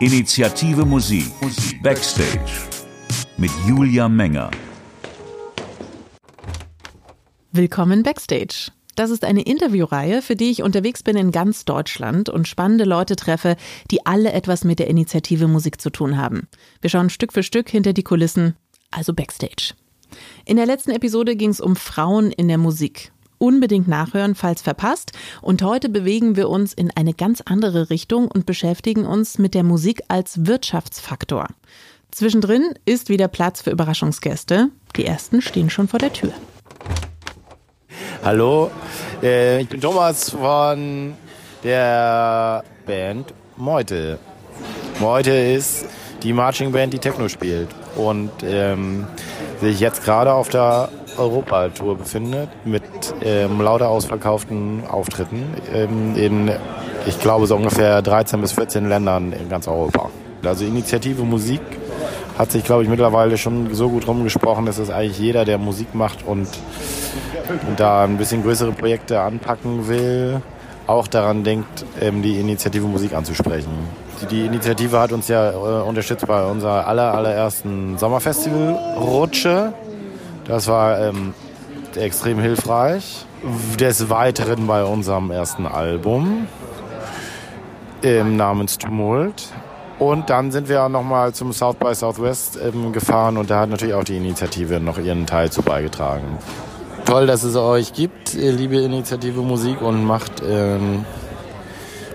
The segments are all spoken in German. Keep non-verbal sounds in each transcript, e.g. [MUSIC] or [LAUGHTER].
Initiative Musik Backstage mit Julia Menger. Willkommen Backstage. Das ist eine Interviewreihe, für die ich unterwegs bin in ganz Deutschland und spannende Leute treffe, die alle etwas mit der Initiative Musik zu tun haben. Wir schauen Stück für Stück hinter die Kulissen, also Backstage. In der letzten Episode ging es um Frauen in der Musik. Unbedingt nachhören, falls verpasst. Und heute bewegen wir uns in eine ganz andere Richtung und beschäftigen uns mit der Musik als Wirtschaftsfaktor. Zwischendrin ist wieder Platz für Überraschungsgäste. Die ersten stehen schon vor der Tür. Hallo, äh, ich bin Thomas von der Band Meute. Meute ist die Marching Band, die Techno spielt und ähm, sich jetzt gerade auf der Europatour befindet mit ähm, lauter ausverkauften Auftritten ähm, in, ich glaube, so ungefähr 13 bis 14 Ländern in ganz Europa. Also Initiative Musik hat sich, glaube ich, mittlerweile schon so gut rumgesprochen, dass es eigentlich jeder, der Musik macht und und da ein bisschen größere Projekte anpacken will, auch daran denkt, ähm, die Initiative Musik anzusprechen. Die Initiative hat uns ja äh, unterstützt bei unserer aller, allerersten Sommerfestival Rutsche. Das war ähm, extrem hilfreich. Des Weiteren bei unserem ersten Album ähm, namens Tumult. Und dann sind wir auch nochmal zum South by Southwest ähm, gefahren und da hat natürlich auch die Initiative noch ihren Teil zu beigetragen toll, dass es euch gibt, liebe Initiative Musik und macht ähm,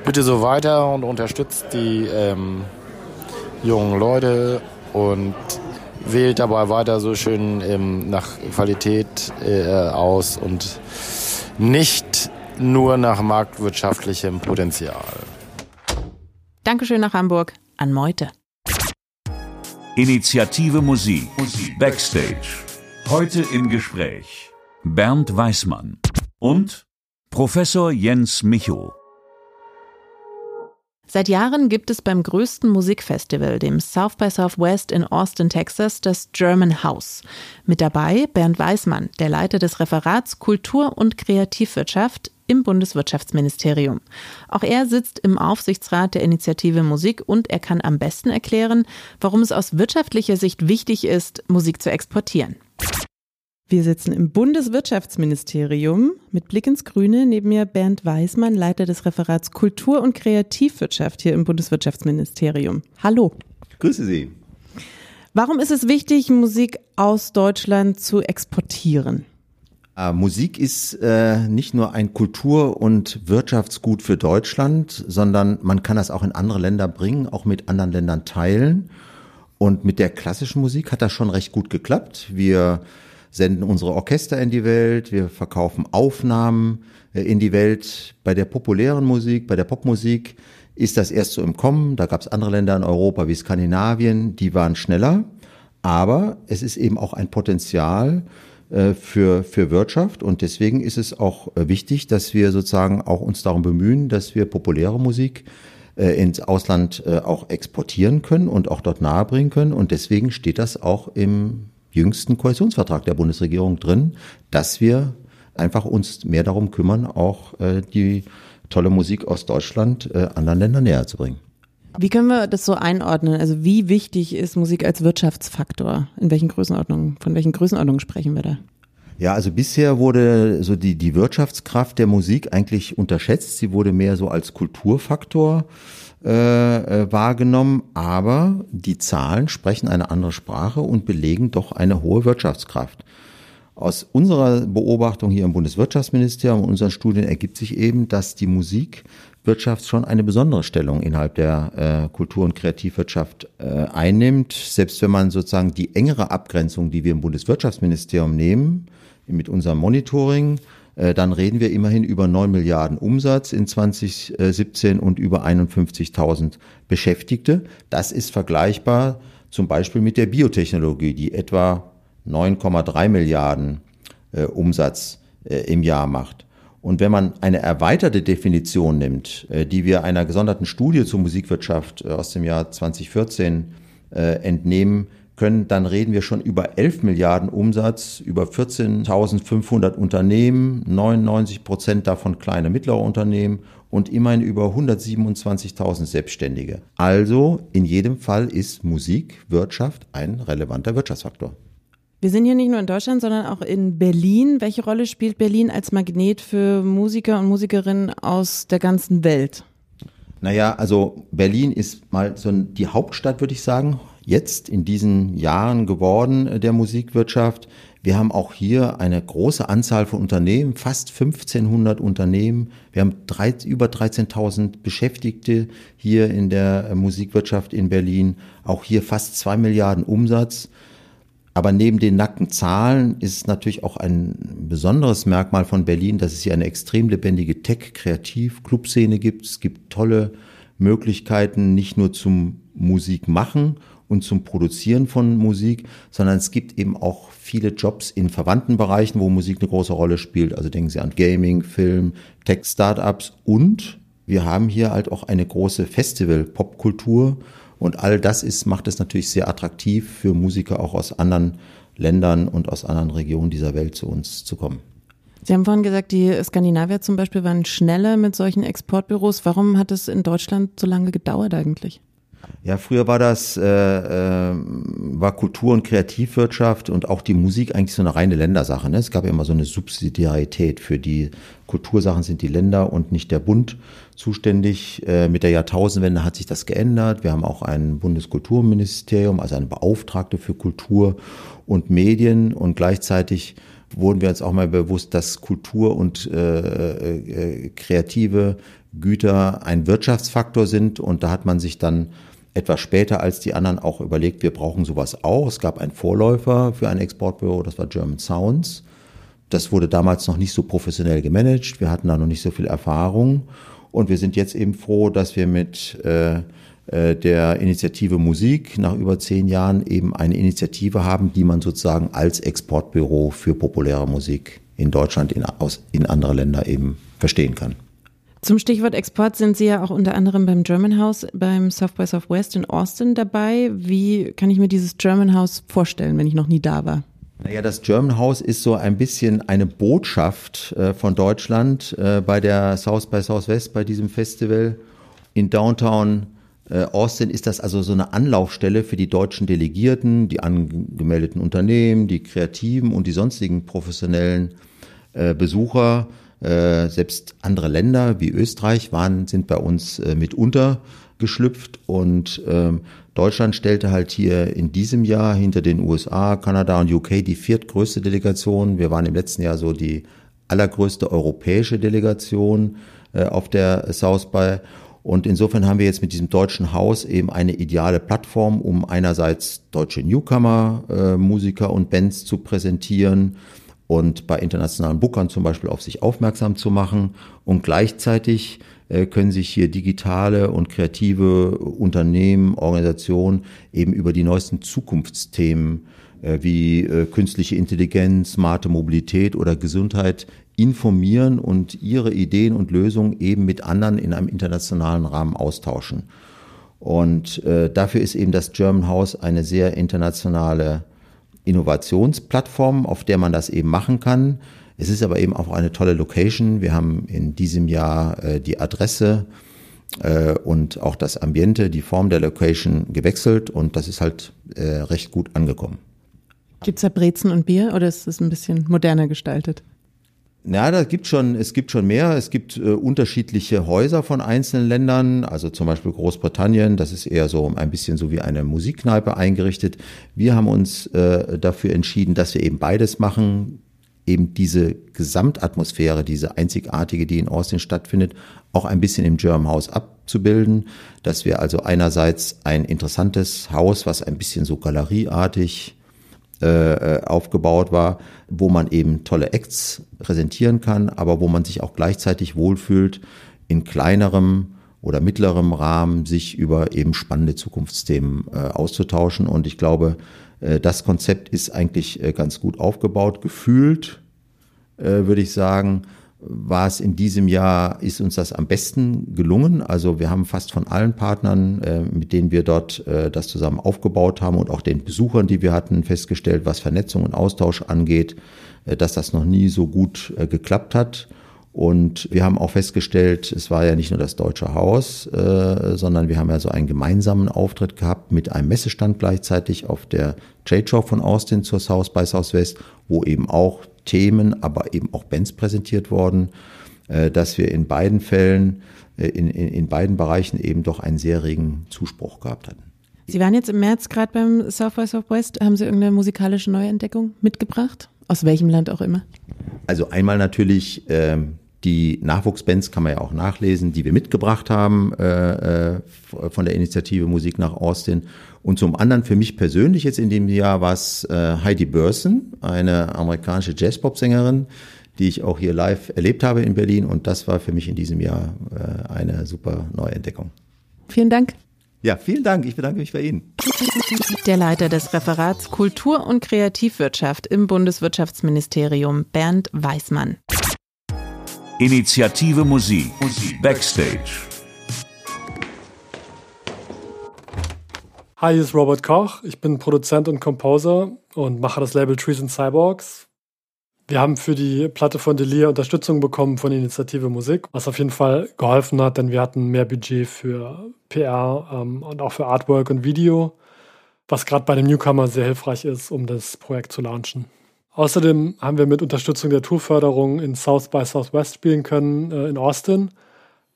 bitte so weiter und unterstützt die ähm, jungen Leute und wählt dabei weiter so schön ähm, nach Qualität äh, aus und nicht nur nach marktwirtschaftlichem Potenzial. Dankeschön nach Hamburg an Meute. Initiative Musik Backstage. Heute im Gespräch. Bernd Weismann und Professor Jens Micho. Seit Jahren gibt es beim größten Musikfestival, dem South by Southwest in Austin, Texas, das German House. Mit dabei Bernd Weismann, der Leiter des Referats Kultur und Kreativwirtschaft im Bundeswirtschaftsministerium. Auch er sitzt im Aufsichtsrat der Initiative Musik und er kann am besten erklären, warum es aus wirtschaftlicher Sicht wichtig ist, Musik zu exportieren. Wir sitzen im Bundeswirtschaftsministerium mit Blick ins Grüne. Neben mir Bernd Weismann, Leiter des Referats Kultur und Kreativwirtschaft hier im Bundeswirtschaftsministerium. Hallo. Grüße Sie. Warum ist es wichtig, Musik aus Deutschland zu exportieren? Äh, Musik ist äh, nicht nur ein Kultur- und Wirtschaftsgut für Deutschland, sondern man kann das auch in andere Länder bringen, auch mit anderen Ländern teilen. Und mit der klassischen Musik hat das schon recht gut geklappt. Wir senden unsere Orchester in die Welt, wir verkaufen Aufnahmen äh, in die Welt. Bei der populären Musik, bei der Popmusik ist das erst so im Kommen. Da gab es andere Länder in Europa wie Skandinavien, die waren schneller. Aber es ist eben auch ein Potenzial äh, für, für Wirtschaft und deswegen ist es auch äh, wichtig, dass wir sozusagen auch uns darum bemühen, dass wir populäre Musik ins Ausland auch exportieren können und auch dort nahebringen können. Und deswegen steht das auch im jüngsten Koalitionsvertrag der Bundesregierung drin, dass wir einfach uns mehr darum kümmern, auch äh, die tolle Musik aus Deutschland äh, anderen Ländern näher zu bringen. Wie können wir das so einordnen? Also wie wichtig ist Musik als Wirtschaftsfaktor? In welchen Größenordnungen, von welchen Größenordnungen sprechen wir da? Ja, also bisher wurde so die, die Wirtschaftskraft der Musik eigentlich unterschätzt. Sie wurde mehr so als Kulturfaktor äh, äh, wahrgenommen, aber die Zahlen sprechen eine andere Sprache und belegen doch eine hohe Wirtschaftskraft. Aus unserer Beobachtung hier im Bundeswirtschaftsministerium und unseren Studien ergibt sich eben, dass die Musikwirtschaft schon eine besondere Stellung innerhalb der äh, Kultur- und Kreativwirtschaft äh, einnimmt. Selbst wenn man sozusagen die engere Abgrenzung, die wir im Bundeswirtschaftsministerium nehmen, mit unserem Monitoring, dann reden wir immerhin über 9 Milliarden Umsatz in 2017 und über 51.000 Beschäftigte. Das ist vergleichbar zum Beispiel mit der Biotechnologie, die etwa 9,3 Milliarden äh, Umsatz äh, im Jahr macht. Und wenn man eine erweiterte Definition nimmt, die wir einer gesonderten Studie zur Musikwirtschaft aus dem Jahr 2014 entnehmen, können, dann reden wir schon über 11 Milliarden Umsatz, über 14.500 Unternehmen, 99 Prozent davon kleine mittlere Unternehmen und immerhin über 127.000 Selbstständige. Also in jedem Fall ist Musik, Wirtschaft ein relevanter Wirtschaftsfaktor. Wir sind hier nicht nur in Deutschland, sondern auch in Berlin. Welche Rolle spielt Berlin als Magnet für Musiker und Musikerinnen aus der ganzen Welt? Naja, also Berlin ist mal so die Hauptstadt, würde ich sagen, jetzt in diesen Jahren geworden äh, der Musikwirtschaft. Wir haben auch hier eine große Anzahl von Unternehmen, fast 1500 Unternehmen. Wir haben drei, über 13.000 Beschäftigte hier in der äh, Musikwirtschaft in Berlin. Auch hier fast zwei Milliarden Umsatz. Aber neben den nackten Zahlen ist natürlich auch ein besonderes Merkmal von Berlin, dass es hier eine extrem lebendige Tech-Kreativ-Clubszene gibt. Es gibt tolle Möglichkeiten, nicht nur zum Musik machen und zum Produzieren von Musik, sondern es gibt eben auch viele Jobs in verwandten Bereichen, wo Musik eine große Rolle spielt. Also denken Sie an Gaming, Film, Tech-Startups und wir haben hier halt auch eine große Festival-Popkultur und all das ist, macht es natürlich sehr attraktiv für Musiker auch aus anderen Ländern und aus anderen Regionen dieser Welt zu uns zu kommen. Sie haben vorhin gesagt, die Skandinavier zum Beispiel waren schneller mit solchen Exportbüros. Warum hat es in Deutschland so lange gedauert eigentlich? Ja, früher war das äh, äh, war Kultur- und Kreativwirtschaft und auch die Musik eigentlich so eine reine Ländersache. Ne? Es gab ja immer so eine Subsidiarität für die Kultursachen sind die Länder und nicht der Bund zuständig. Äh, mit der Jahrtausendwende hat sich das geändert. Wir haben auch ein Bundeskulturministerium, also eine Beauftragte für Kultur und Medien und gleichzeitig wurden wir uns auch mal bewusst, dass Kultur und äh, äh, kreative Güter ein Wirtschaftsfaktor sind und da hat man sich dann etwas später als die anderen auch überlegt, wir brauchen sowas auch. Es gab einen Vorläufer für ein Exportbüro, das war German Sounds. Das wurde damals noch nicht so professionell gemanagt. Wir hatten da noch nicht so viel Erfahrung. Und wir sind jetzt eben froh, dass wir mit äh, äh, der Initiative Musik nach über zehn Jahren eben eine Initiative haben, die man sozusagen als Exportbüro für populäre Musik in Deutschland, in, aus, in andere Länder eben verstehen kann. Zum Stichwort Export sind Sie ja auch unter anderem beim German House, beim South by Southwest in Austin dabei. Wie kann ich mir dieses German House vorstellen, wenn ich noch nie da war? Naja, das German House ist so ein bisschen eine Botschaft äh, von Deutschland äh, bei der South by Southwest, bei diesem Festival. In Downtown äh, Austin ist das also so eine Anlaufstelle für die deutschen Delegierten, die angemeldeten Unternehmen, die Kreativen und die sonstigen professionellen äh, Besucher äh, selbst andere Länder wie Österreich waren, sind bei uns äh, mit untergeschlüpft und ähm, Deutschland stellte halt hier in diesem Jahr hinter den USA, Kanada und UK die viertgrößte Delegation. Wir waren im letzten Jahr so die allergrößte europäische Delegation äh, auf der South by. Und insofern haben wir jetzt mit diesem deutschen Haus eben eine ideale Plattform, um einerseits deutsche Newcomer, äh, Musiker und Bands zu präsentieren, und bei internationalen Bookern zum Beispiel auf sich aufmerksam zu machen. Und gleichzeitig äh, können sich hier digitale und kreative Unternehmen, Organisationen eben über die neuesten Zukunftsthemen äh, wie äh, künstliche Intelligenz, smarte Mobilität oder Gesundheit informieren und ihre Ideen und Lösungen eben mit anderen in einem internationalen Rahmen austauschen. Und dafür ist eben das German House eine sehr internationale Innovationsplattform, auf der man das eben machen kann. Es ist aber eben auch eine tolle Location. Wir haben in diesem Jahr äh, die Adresse äh, und auch das Ambiente, die Form der Location gewechselt und das ist halt äh, recht gut angekommen. Gibt es da Brezen und Bier oder ist es ein bisschen moderner gestaltet? Ja, da gibt schon, es gibt schon mehr. Es gibt äh, unterschiedliche Häuser von einzelnen Ländern, also zum Beispiel Großbritannien, das ist eher so ein bisschen so wie eine Musikkneipe eingerichtet. Wir haben uns äh, dafür entschieden, dass wir eben beides machen, eben diese Gesamtatmosphäre, diese einzigartige, die in Austin stattfindet, auch ein bisschen im German House abzubilden, dass wir also einerseits ein interessantes Haus, was ein bisschen so galerieartig äh, aufgebaut war, wo man eben tolle Acts präsentieren kann, aber wo man sich auch gleichzeitig wohlfühlt, in kleinerem oder mittlerem Rahmen sich über eben spannende Zukunftsthemen äh, auszutauschen. Und ich glaube, äh, das Konzept ist eigentlich äh, ganz gut aufgebaut. Gefühlt, äh, würde ich sagen, war es in diesem Jahr, ist uns das am besten gelungen. Also wir haben fast von allen Partnern, äh, mit denen wir dort äh, das zusammen aufgebaut haben und auch den Besuchern, die wir hatten, festgestellt, was Vernetzung und Austausch angeht, äh, dass das noch nie so gut äh, geklappt hat. Und wir haben auch festgestellt, es war ja nicht nur das Deutsche Haus, äh, sondern wir haben ja so einen gemeinsamen Auftritt gehabt mit einem Messestand gleichzeitig auf der Trade Show von Austin zur South by Southwest, wo eben auch Themen, aber eben auch Bands präsentiert wurden, äh, dass wir in beiden Fällen, äh, in, in, in beiden Bereichen eben doch einen sehr regen Zuspruch gehabt hatten. Sie waren jetzt im März gerade beim South by Southwest. Haben Sie irgendeine musikalische Neuentdeckung mitgebracht? Aus welchem Land auch immer? Also einmal natürlich ähm, die Nachwuchsbands kann man ja auch nachlesen, die wir mitgebracht haben äh, äh von der Initiative Musik nach Austin. Und zum anderen für mich persönlich jetzt in dem Jahr war es äh, Heidi Burson, eine amerikanische Jazz-Pop-Sängerin, die ich auch hier live erlebt habe in Berlin. Und das war für mich in diesem Jahr äh, eine super Neuentdeckung. Vielen Dank. Ja, vielen Dank. Ich bedanke mich bei Ihnen. Der Leiter des Referats Kultur und Kreativwirtschaft im Bundeswirtschaftsministerium, Bernd Weißmann. Initiative Musik. Backstage. Hi, hier ist Robert Koch. Ich bin Produzent und Composer und mache das Label Trees and Cyborgs. Wir haben für die Platte von Delia Unterstützung bekommen von Initiative Musik, was auf jeden Fall geholfen hat, denn wir hatten mehr Budget für PR ähm, und auch für Artwork und Video, was gerade bei dem Newcomer sehr hilfreich ist, um das Projekt zu launchen. Außerdem haben wir mit Unterstützung der Tourförderung in South by Southwest spielen können äh, in Austin,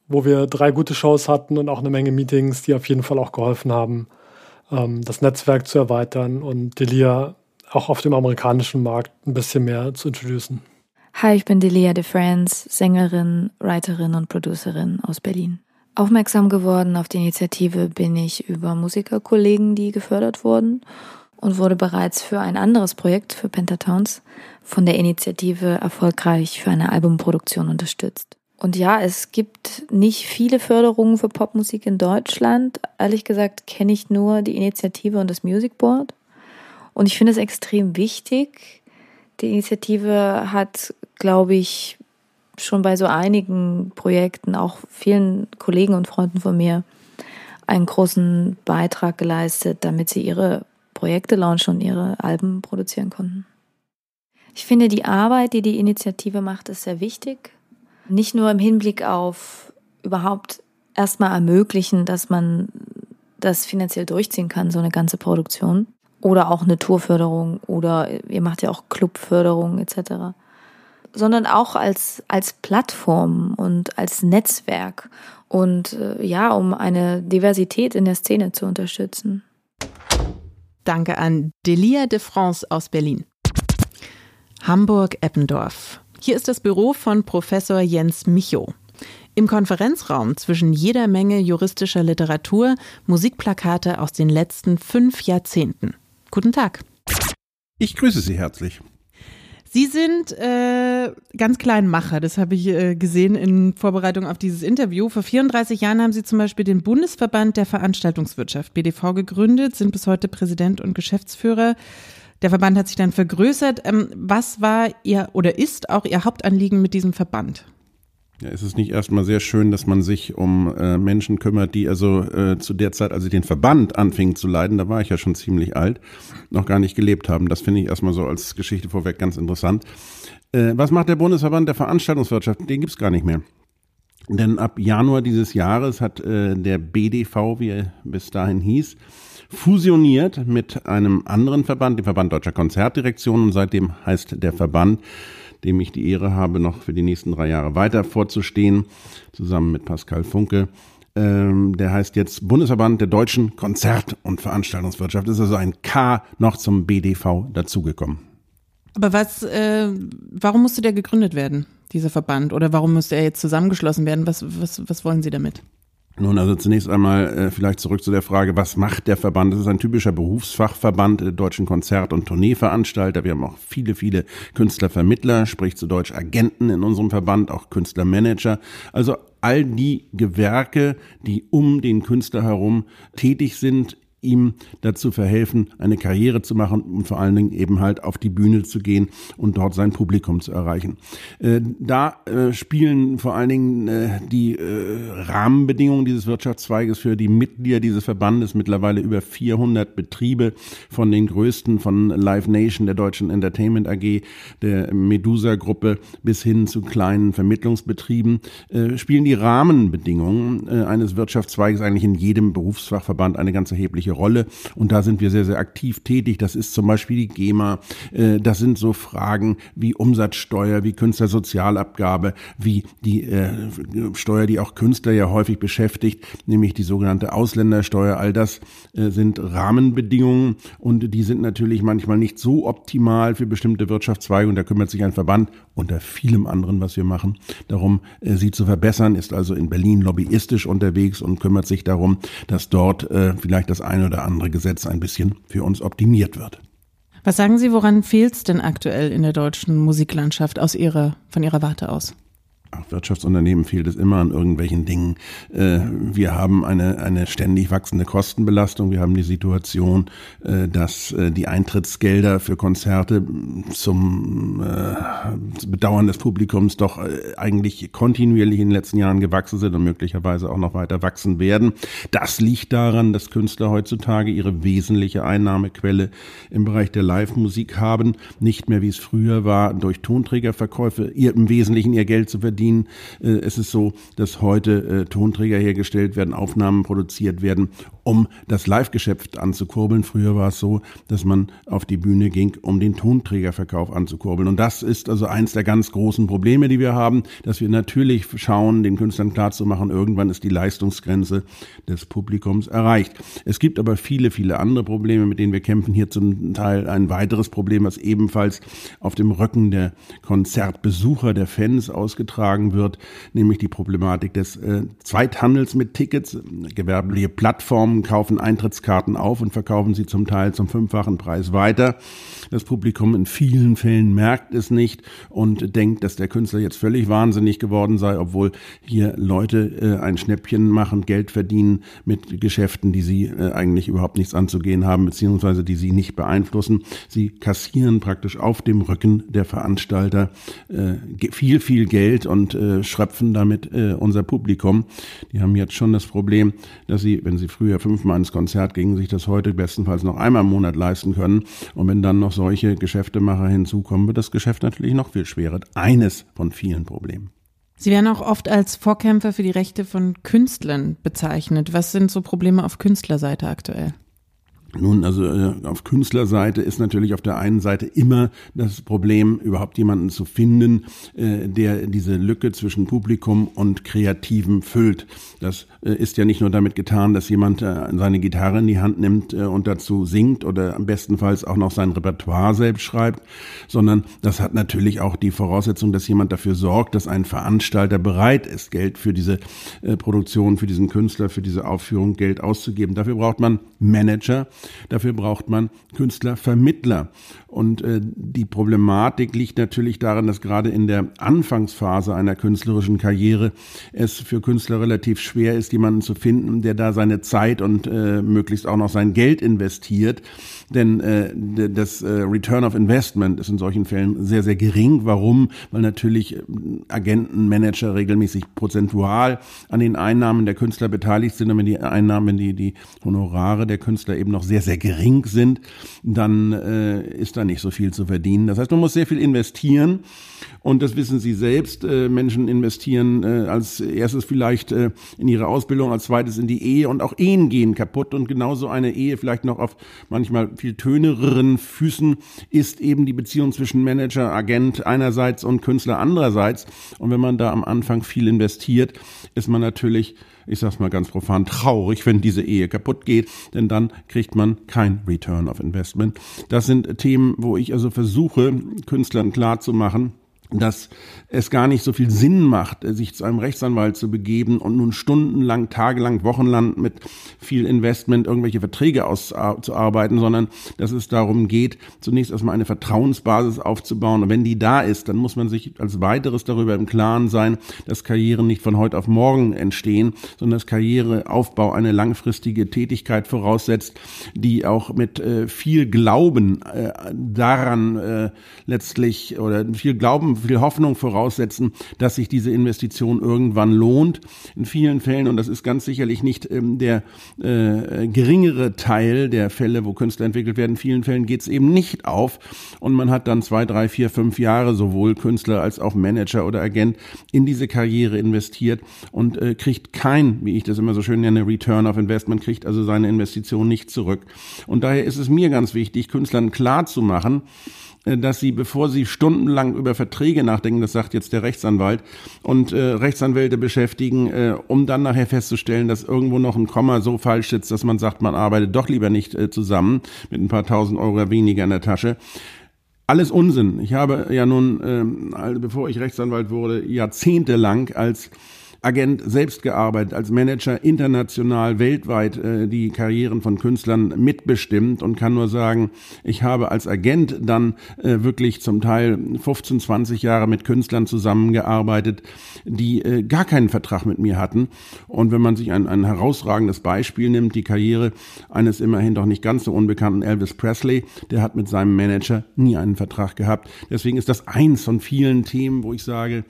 wo wir drei gute Shows hatten und auch eine Menge Meetings, die auf jeden Fall auch geholfen haben, ähm, das Netzwerk zu erweitern und Delia auch auf dem amerikanischen Markt ein bisschen mehr zu introducen. Hi, ich bin Delia de France, Sängerin, Writerin und Producerin aus Berlin. Aufmerksam geworden auf die Initiative bin ich über Musikerkollegen, die gefördert wurden und wurde bereits für ein anderes Projekt für Pentatowns von der Initiative erfolgreich für eine Albumproduktion unterstützt. Und ja, es gibt nicht viele Förderungen für Popmusik in Deutschland. Ehrlich gesagt kenne ich nur die Initiative und das Music Board. Und ich finde es extrem wichtig. Die Initiative hat, glaube ich, schon bei so einigen Projekten, auch vielen Kollegen und Freunden von mir, einen großen Beitrag geleistet, damit sie ihre Projekte launchen und ihre Alben produzieren konnten. Ich finde, die Arbeit, die die Initiative macht, ist sehr wichtig. Nicht nur im Hinblick auf überhaupt erstmal ermöglichen, dass man das finanziell durchziehen kann, so eine ganze Produktion, oder auch eine Tourförderung oder ihr macht ja auch Clubförderung etc. Sondern auch als, als Plattform und als Netzwerk und äh, ja, um eine Diversität in der Szene zu unterstützen. Danke an Delia de France aus Berlin. Hamburg-Eppendorf. Hier ist das Büro von Professor Jens Micho. Im Konferenzraum zwischen jeder Menge juristischer Literatur Musikplakate aus den letzten fünf Jahrzehnten. Guten Tag. Ich grüße Sie herzlich. Sie sind äh, ganz klein Macher, das habe ich äh, gesehen in Vorbereitung auf dieses Interview. Vor 34 Jahren haben Sie zum Beispiel den Bundesverband der Veranstaltungswirtschaft, BDV, gegründet, sind bis heute Präsident und Geschäftsführer. Der Verband hat sich dann vergrößert. Ähm, was war Ihr oder ist auch Ihr Hauptanliegen mit diesem Verband? Ja, ist es nicht erstmal sehr schön, dass man sich um äh, Menschen kümmert, die also äh, zu der Zeit, als ich den Verband anfing zu leiden, da war ich ja schon ziemlich alt, noch gar nicht gelebt haben. Das finde ich erstmal so als Geschichte vorweg ganz interessant. Äh, was macht der Bundesverband der Veranstaltungswirtschaft? Den gibt's gar nicht mehr. Denn ab Januar dieses Jahres hat äh, der BDV, wie er bis dahin hieß, fusioniert mit einem anderen Verband, dem Verband Deutscher Konzertdirektionen. Und seitdem heißt der Verband dem ich die Ehre habe, noch für die nächsten drei Jahre weiter vorzustehen, zusammen mit Pascal Funke. Ähm, der heißt jetzt Bundesverband der deutschen Konzert- und Veranstaltungswirtschaft. Ist also ein K noch zum BDV dazugekommen. Aber was, äh, warum musste der gegründet werden, dieser Verband? Oder warum musste er jetzt zusammengeschlossen werden? Was, was, was wollen Sie damit? Nun, also zunächst einmal äh, vielleicht zurück zu der Frage, was macht der Verband? Das ist ein typischer Berufsfachverband der deutschen Konzert- und Tourneeveranstalter. Wir haben auch viele, viele Künstlervermittler, sprich zu Deutsch Agenten in unserem Verband, auch Künstlermanager. Also all die Gewerke, die um den Künstler herum tätig sind, ihm dazu verhelfen, eine Karriere zu machen und vor allen Dingen eben halt auf die Bühne zu gehen und dort sein Publikum zu erreichen. Äh, da äh, spielen vor allen Dingen äh, die Rahmenbedingungen dieses Wirtschaftszweiges für die Mitglieder dieses Verbandes, mittlerweile über 400 Betriebe von den größten von Live Nation, der Deutschen Entertainment AG, der Medusa-Gruppe bis hin zu kleinen Vermittlungsbetrieben, spielen die Rahmenbedingungen eines Wirtschaftszweiges eigentlich in jedem Berufsfachverband eine ganz erhebliche Rolle. Und da sind wir sehr, sehr aktiv tätig. Das ist zum Beispiel die GEMA. Äh, das sind so Fragen wie Umsatzsteuer, wie Künstlersozialabgabe, wie die äh, Steuer, die auch Künstler ja häufig beschäftigt, nämlich die sogenannte Ausländersteuer. All das äh, sind Rahmenbedingungen und die sind natürlich manchmal nicht so optimal für bestimmte Wirtschaftszweige. Und da kümmert sich ein Verband unter vielem anderen, was wir machen, darum, sie zu verbessern, ist also in Berlin lobbyistisch unterwegs und kümmert sich darum, dass dort vielleicht das eine oder andere Gesetz ein bisschen für uns optimiert wird. Was sagen Sie, woran fehlt es denn aktuell in der deutschen Musiklandschaft aus Ihrer, von Ihrer Warte aus? Wirtschaftsunternehmen fehlt es immer an irgendwelchen Dingen. Äh, wir haben eine, eine ständig wachsende Kostenbelastung. Wir haben die Situation, äh, dass äh, die Eintrittsgelder für Konzerte zum Bedauern des Publikums doch eigentlich kontinuierlich in den letzten Jahren gewachsen sind und möglicherweise auch noch weiter wachsen werden. Das liegt daran, dass Künstler heutzutage ihre wesentliche Einnahmequelle im Bereich der Live-Musik haben, nicht mehr wie es früher war, durch Tonträgerverkäufe ihr, im Wesentlichen ihr Geld zu verdienen verdienen. Äh, es ist so, dass heute äh, Tonträger hergestellt werden, Aufnahmen produziert werden, um das Live-Geschäft anzukurbeln. Früher war es so, dass man auf die Bühne ging, um den Tonträgerverkauf anzukurbeln. Und das ist also eins der ganz großen Probleme, die wir haben, dass wir natürlich schauen, den Künstlern klarzumachen, irgendwann ist die Leistungsgrenze des Publikums erreicht. Es gibt aber viele, viele andere Probleme, mit denen wir kämpfen. Hier zum Teil ein weiteres Problem, was ebenfalls auf dem Rücken der Konzertbesucher, der Fans ausgetragen getragen wird, nämlich die Problematik des äh, Zweithandels mit Tickets. Gewerbliche Plattformen kaufen Eintrittskarten auf und verkaufen sie zum Teil zum fünffachen Preis weiter. Das Publikum in vielen Fällen merkt es nicht und denkt, dass der Künstler jetzt völlig wahnsinnig geworden sei, obwohl hier Leute äh, ein Schnäppchen machen, Geld verdienen mit Geschäften, die sie äh, eigentlich überhaupt nichts anzugehen haben, beziehungsweise die sie nicht beeinflussen. Sie kassieren praktisch auf dem Rücken der Veranstalter äh, viel, viel Geld und äh, schröpfen damit äh, unser Publikum. Die haben jetzt schon das Problem, dass sie, wenn sie früher fünfmal ins Konzert gingen, sich das heute bestenfalls noch einmal im Monat leisten können. Und wenn dann noch solche Geschäftemacher hinzukommen, wird das Geschäft natürlich noch viel schwerer. Eines von vielen Problemen. Sie werden auch oft als Vorkämpfer für die Rechte von Künstlern bezeichnet. Was sind so Probleme auf Künstlerseite aktuell? Nun, also äh, auf Künstlerseite ist natürlich auf der einen Seite immer das Problem, überhaupt jemanden zu finden, äh, der diese Lücke zwischen Publikum und Kreativem füllt. Das ist ja nicht nur damit getan, dass jemand seine Gitarre in die Hand nimmt und dazu singt oder am bestenfalls auch noch sein Repertoire selbst schreibt, sondern das hat natürlich auch die Voraussetzung, dass jemand dafür sorgt, dass ein Veranstalter bereit ist, Geld für diese Produktion, für diesen Künstler, für diese Aufführung Geld auszugeben. Dafür braucht man Manager, Dafür braucht man Künstlervermittler. Und äh, die Problematik liegt natürlich darin, dass gerade in der Anfangsphase einer künstlerischen Karriere es für Künstler relativ schwer ist, jemanden zu finden, der da seine Zeit und äh, möglichst auch noch sein Geld investiert. Denn äh, das äh, Return of Investment ist in solchen Fällen sehr, sehr gering. Warum? Weil natürlich äh, Agenten, Manager regelmäßig prozentual an den Einnahmen der Künstler beteiligt sind. Und wenn die Einnahmen, die, die Honorare der Künstler eben noch sehr, sehr gering sind, dann äh, ist da nicht so viel zu verdienen. Das heißt, man muss sehr viel investieren. Und das wissen Sie selbst. Äh, Menschen investieren äh, als erstes vielleicht äh, in ihre Ausbildung, als zweites in die Ehe und auch Ehen gehen kaputt. Und genauso eine Ehe vielleicht noch auf manchmal viel tönereren Füßen ist eben die Beziehung zwischen Manager, Agent einerseits und Künstler andererseits. Und wenn man da am Anfang viel investiert, ist man natürlich ich sag's mal ganz profan, traurig, wenn diese Ehe kaputt geht, denn dann kriegt man kein Return of Investment. Das sind Themen, wo ich also versuche, Künstlern klarzumachen, dass es gar nicht so viel Sinn macht, sich zu einem Rechtsanwalt zu begeben und nun stundenlang, tagelang, wochenlang mit viel Investment irgendwelche Verträge auszuarbeiten, sondern dass es darum geht, zunächst erstmal eine Vertrauensbasis aufzubauen. Und wenn die da ist, dann muss man sich als weiteres darüber im Klaren sein, dass Karrieren nicht von heute auf morgen entstehen, sondern dass Karriereaufbau eine langfristige Tätigkeit voraussetzt, die auch mit äh, viel Glauben äh, daran äh, letztlich oder viel Glauben viel Hoffnung voraussetzen, dass sich diese Investition irgendwann lohnt. In vielen Fällen, und das ist ganz sicherlich nicht ähm, der äh, geringere Teil der Fälle, wo Künstler entwickelt werden, in vielen Fällen geht es eben nicht auf. Und man hat dann zwei, drei, vier, fünf Jahre sowohl Künstler als auch Manager oder Agent in diese Karriere investiert und äh, kriegt kein, wie ich das immer so schön nenne, Return of Investment, kriegt also seine Investition nicht zurück. Und daher ist es mir ganz wichtig, Künstlern klar zu äh, dass sie, bevor sie stundenlang über Verträge nachdenken, das sagt jetzt der Rechtsanwalt, und äh, Rechtsanwälte beschäftigen, äh, um dann nachher festzustellen, dass irgendwo noch ein Komma so falsch sitzt, dass man sagt, man arbeitet doch lieber nicht äh, zusammen mit ein paar tausend Euro weniger in der Tasche. Alles Unsinn. Ich habe ja nun, ähm, also bevor ich Rechtsanwalt wurde, jahrzehntelang als Agent selbst gearbeitet, als Manager international, weltweit äh, die Karrieren von Künstlern mitbestimmt und kann nur sagen, ich habe als Agent dann äh, wirklich zum Teil 15, 20 Jahre mit Künstlern zusammengearbeitet, die äh, gar keinen Vertrag mit mir hatten. Und wenn man sich ein, ein herausragendes Beispiel nimmt, die Karriere eines immerhin doch nicht ganz so unbekannten Elvis Presley, der hat mit seinem Manager nie einen Vertrag gehabt. Deswegen ist das eins von vielen Themen, wo ich sage,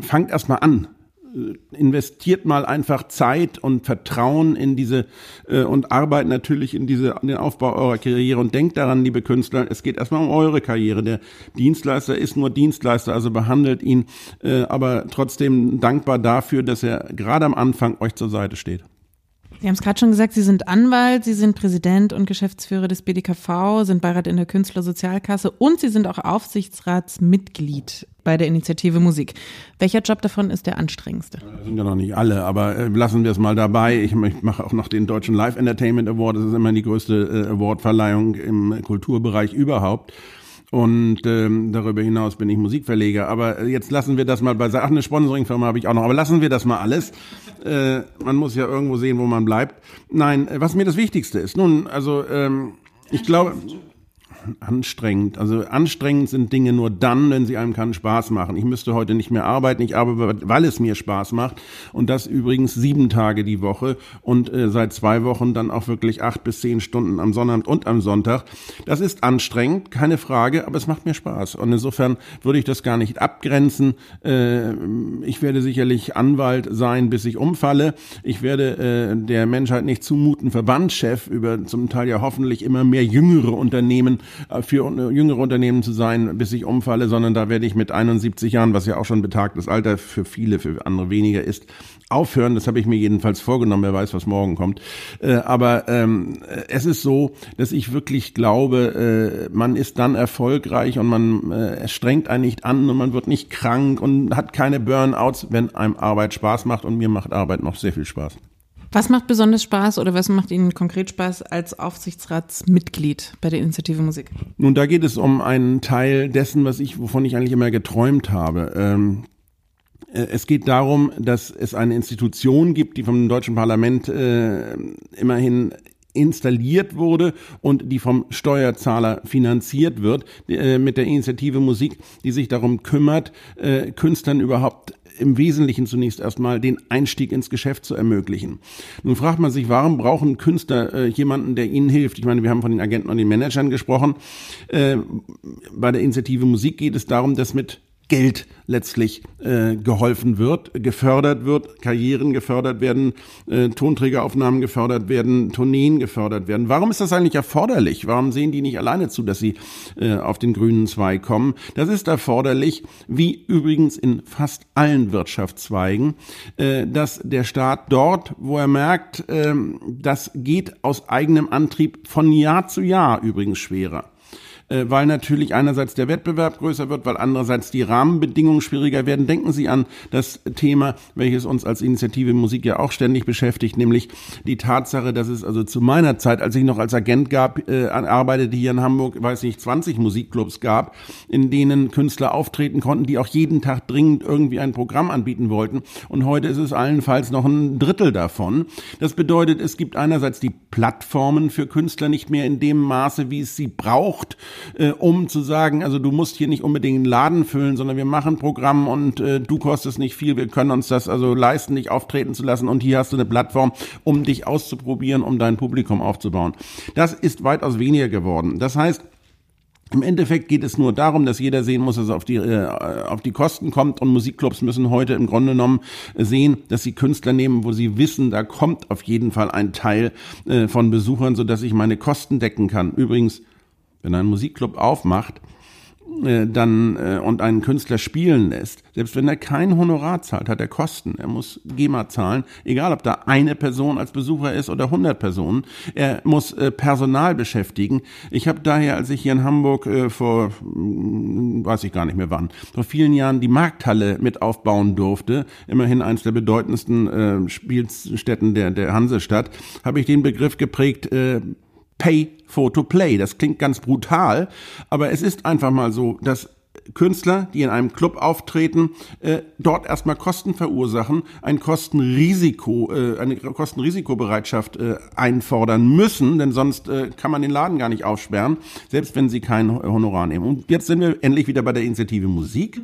fangt erst mal an, investiert mal einfach Zeit und Vertrauen in diese äh, und Arbeit natürlich in diese in den Aufbau eurer Karriere und denkt daran, liebe Künstler, es geht erstmal um eure Karriere. Der Dienstleister ist nur Dienstleister, also behandelt ihn, äh, aber trotzdem dankbar dafür, dass er gerade am Anfang euch zur Seite steht. Sie haben es gerade schon gesagt, Sie sind Anwalt, Sie sind Präsident und Geschäftsführer des BDKV, sind Beirat in der Künstlersozialkasse und Sie sind auch Aufsichtsratsmitglied bei der Initiative Musik. Welcher Job davon ist der anstrengendste? Das sind ja noch nicht alle, aber äh, lassen wir es mal dabei. Ich, mache auch noch den Deutschen Live Entertainment Award. Das ist immer die größte äh, Awardverleihung im Kulturbereich überhaupt. Und ähm, darüber hinaus bin ich Musikverleger. Aber jetzt lassen wir das mal bei Ach, eine Sponsoringfirma habe ich auch noch. Aber lassen wir das mal alles. Äh, man muss ja irgendwo sehen, wo man bleibt. Nein, was mir das Wichtigste ist. Nun, also ähm, ich glaube anstrengend. Also anstrengend sind Dinge nur dann, wenn sie einem keinen Spaß machen. Ich müsste heute nicht mehr arbeiten, ich arbeite, weil es mir Spaß macht. Und das übrigens sieben Tage die Woche und äh, seit zwei Wochen dann auch wirklich acht bis zehn Stunden am Sonnabend und am Sonntag. Das ist anstrengend, keine Frage, aber es macht mir Spaß. Und insofern würde ich das gar nicht abgrenzen. Äh, ich werde sicherlich Anwalt sein, bis ich umfalle. Ich werde äh, der Menschheit nicht zumuten, Verbandschef über zum Teil ja hoffentlich immer mehr jüngere Unternehmen für jüngere Unternehmen zu sein, bis ich umfalle, sondern da werde ich mit 71 Jahren, was ja auch schon betagtes Alter für viele, für andere weniger ist, aufhören. Das habe ich mir jedenfalls vorgenommen. Wer weiß, was morgen kommt. Äh, aber ähm, es ist so, dass ich wirklich glaube, äh, man ist dann erfolgreich und man äh, strengt einen nicht an und man wird nicht krank und hat keine Burnouts, wenn einem Arbeit Spaß macht. Und mir macht Arbeit noch sehr viel Spaß. Was macht besonders Spaß oder was macht Ihnen konkret Spaß als Aufsichtsratsmitglied bei der Initiative Musik? Nun, da geht es um einen Teil dessen, was ich, wovon ich eigentlich immer geträumt habe. Ähm, äh, es geht darum, dass es eine Institution gibt, die vom deutschen Parlament äh, immerhin installiert wurde und die vom Steuerzahler finanziert wird, äh, mit der Initiative Musik, die sich darum kümmert, äh, Künstlern überhaupt im Wesentlichen zunächst erstmal den Einstieg ins Geschäft zu ermöglichen. Nun fragt man sich, warum brauchen Künstler äh, jemanden, der ihnen hilft? Ich meine, wir haben von den Agenten und den Managern gesprochen. Äh, bei der Initiative Musik geht es darum, dass mit Geld letztlich äh, geholfen wird, gefördert wird, Karrieren gefördert werden, äh, Tonträgeraufnahmen gefördert werden, Tourneen gefördert werden. Warum ist das eigentlich erforderlich? Warum sehen die nicht alleine zu, dass sie äh, auf den grünen Zweig kommen? Das ist erforderlich, wie übrigens in fast allen Wirtschaftszweigen, äh, dass der Staat dort, wo er merkt, äh, das geht aus eigenem Antrieb von Jahr zu Jahr übrigens schwerer weil natürlich einerseits der Wettbewerb größer wird, weil andererseits die Rahmenbedingungen schwieriger werden. Denken Sie an das Thema, welches uns als Initiative Musik ja auch ständig beschäftigt, nämlich die Tatsache, dass es also zu meiner Zeit, als ich noch als Agent gab, äh, arbeitete hier in Hamburg, weiß nicht, 20 Musikclubs gab, in denen Künstler auftreten konnten, die auch jeden Tag dringend irgendwie ein Programm anbieten wollten. Und heute ist es allenfalls noch ein Drittel davon. Das bedeutet, es gibt einerseits die Plattformen für Künstler nicht mehr in dem Maße, wie es sie braucht, äh, um zu sagen, also du musst hier nicht unbedingt einen Laden füllen, sondern wir machen Programm und äh, du kostest nicht viel, wir können uns das also leisten, dich auftreten zu lassen und hier hast du eine Plattform, um dich auszuprobieren, um dein Publikum aufzubauen. Das ist weitaus weniger geworden. Das heißt, im Endeffekt geht es nur darum, dass jeder sehen muss, dass er auf die, äh, auf die Kosten kommt und Musikclubs müssen heute im Grunde genommen sehen, dass sie Künstler nehmen, wo sie wissen, da kommt auf jeden Fall ein Teil äh, von Besuchern, sodass ich meine Kosten decken kann. Übrigens, wenn ein Musikclub aufmacht, äh, dann äh, und einen Künstler spielen lässt, selbst wenn er kein Honorar zahlt, hat er Kosten. Er muss GEMA zahlen, egal ob da eine Person als Besucher ist oder 100 Personen. Er muss äh, Personal beschäftigen. Ich habe daher, als ich hier in Hamburg äh, vor, hm, weiß ich gar nicht mehr wann, vor vielen Jahren die Markthalle mit aufbauen durfte, immerhin eines der bedeutendsten äh, Spielstätten der, der Hansestadt, habe ich den Begriff geprägt, äh, Pay for to Play. Das klingt ganz brutal, aber es ist einfach mal so, dass Künstler, die in einem Club auftreten, äh, dort erstmal Kosten verursachen, ein Kostenrisiko, äh, eine Kostenrisikobereitschaft äh, einfordern müssen, denn sonst äh, kann man den Laden gar nicht aufsperren, selbst wenn sie kein Honorar nehmen. Und jetzt sind wir endlich wieder bei der Initiative Musik.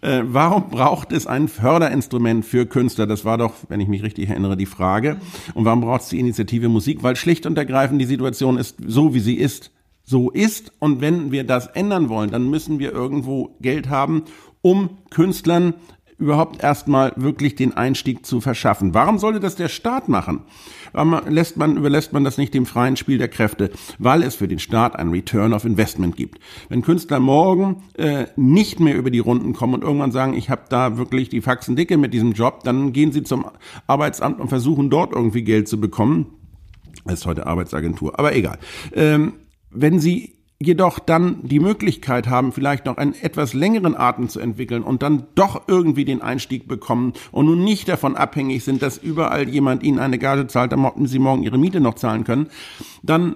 Äh, warum braucht es ein Förderinstrument für Künstler? Das war doch, wenn ich mich richtig erinnere, die Frage. Und warum braucht es die Initiative Musik? Weil schlicht und ergreifend die Situation ist so, wie sie ist so ist. Und wenn wir das ändern wollen, dann müssen wir irgendwo Geld haben, um Künstlern überhaupt erstmal wirklich den Einstieg zu verschaffen. Warum sollte das der Staat machen? Lässt man, überlässt man das nicht dem freien Spiel der Kräfte? Weil es für den Staat ein Return of Investment gibt. Wenn Künstler morgen äh, nicht mehr über die Runden kommen und irgendwann sagen, ich habe da wirklich die Faxen dicke mit diesem Job, dann gehen sie zum Arbeitsamt und versuchen dort irgendwie Geld zu bekommen. Das ist heute Arbeitsagentur, aber egal. Ähm, wenn Sie jedoch dann die Möglichkeit haben, vielleicht noch einen etwas längeren Atem zu entwickeln und dann doch irgendwie den Einstieg bekommen und nun nicht davon abhängig sind, dass überall jemand ihnen eine Gage zahlt, damit sie morgen ihre Miete noch zahlen können, dann